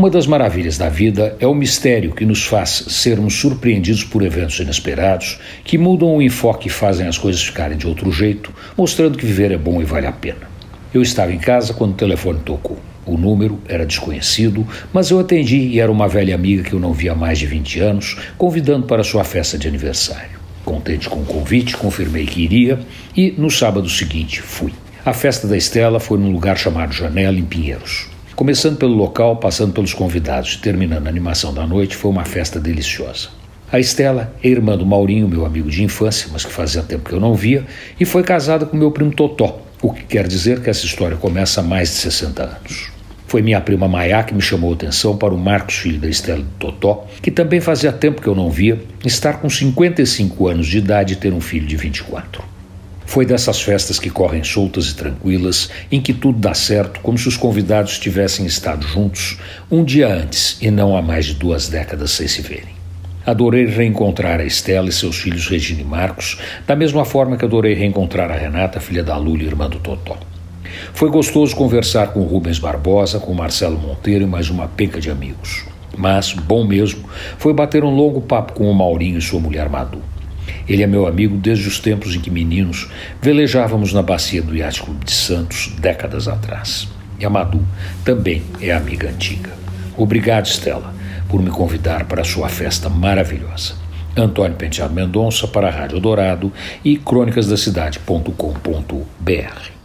Uma das maravilhas da vida é o mistério que nos faz sermos surpreendidos por eventos inesperados que mudam o enfoque e fazem as coisas ficarem de outro jeito, mostrando que viver é bom e vale a pena. Eu estava em casa quando o telefone tocou. O número era desconhecido, mas eu atendi e era uma velha amiga que eu não via há mais de 20 anos, convidando para sua festa de aniversário. Contente com o convite, confirmei que iria e, no sábado seguinte, fui. A festa da Estela foi num lugar chamado Janela, em Pinheiros. Começando pelo local, passando pelos convidados e terminando a animação da noite, foi uma festa deliciosa. A Estela é irmã do Maurinho, meu amigo de infância, mas que fazia tempo que eu não via, e foi casada com meu primo Totó, o que quer dizer que essa história começa há mais de 60 anos. Foi minha prima Maiá que me chamou a atenção para o Marcos, filho da Estela de Totó, que também fazia tempo que eu não via, estar com 55 anos de idade e ter um filho de 24. Foi dessas festas que correm soltas e tranquilas, em que tudo dá certo, como se os convidados tivessem estado juntos um dia antes e não há mais de duas décadas sem se verem. Adorei reencontrar a Estela e seus filhos Regina e Marcos, da mesma forma que adorei reencontrar a Renata, filha da Lula e irmã do Totó. Foi gostoso conversar com Rubens Barbosa, com Marcelo Monteiro e mais uma penca de amigos. Mas, bom mesmo, foi bater um longo papo com o Maurinho e sua mulher Madu. Ele é meu amigo desde os tempos em que meninos velejávamos na bacia do Iate Clube de Santos, décadas atrás. E a Madu também é amiga antiga. Obrigado, Stella, por me convidar para a sua festa maravilhosa. Antônio Penteado Mendonça para a Rádio Dourado e crônicasdacidade.com.br.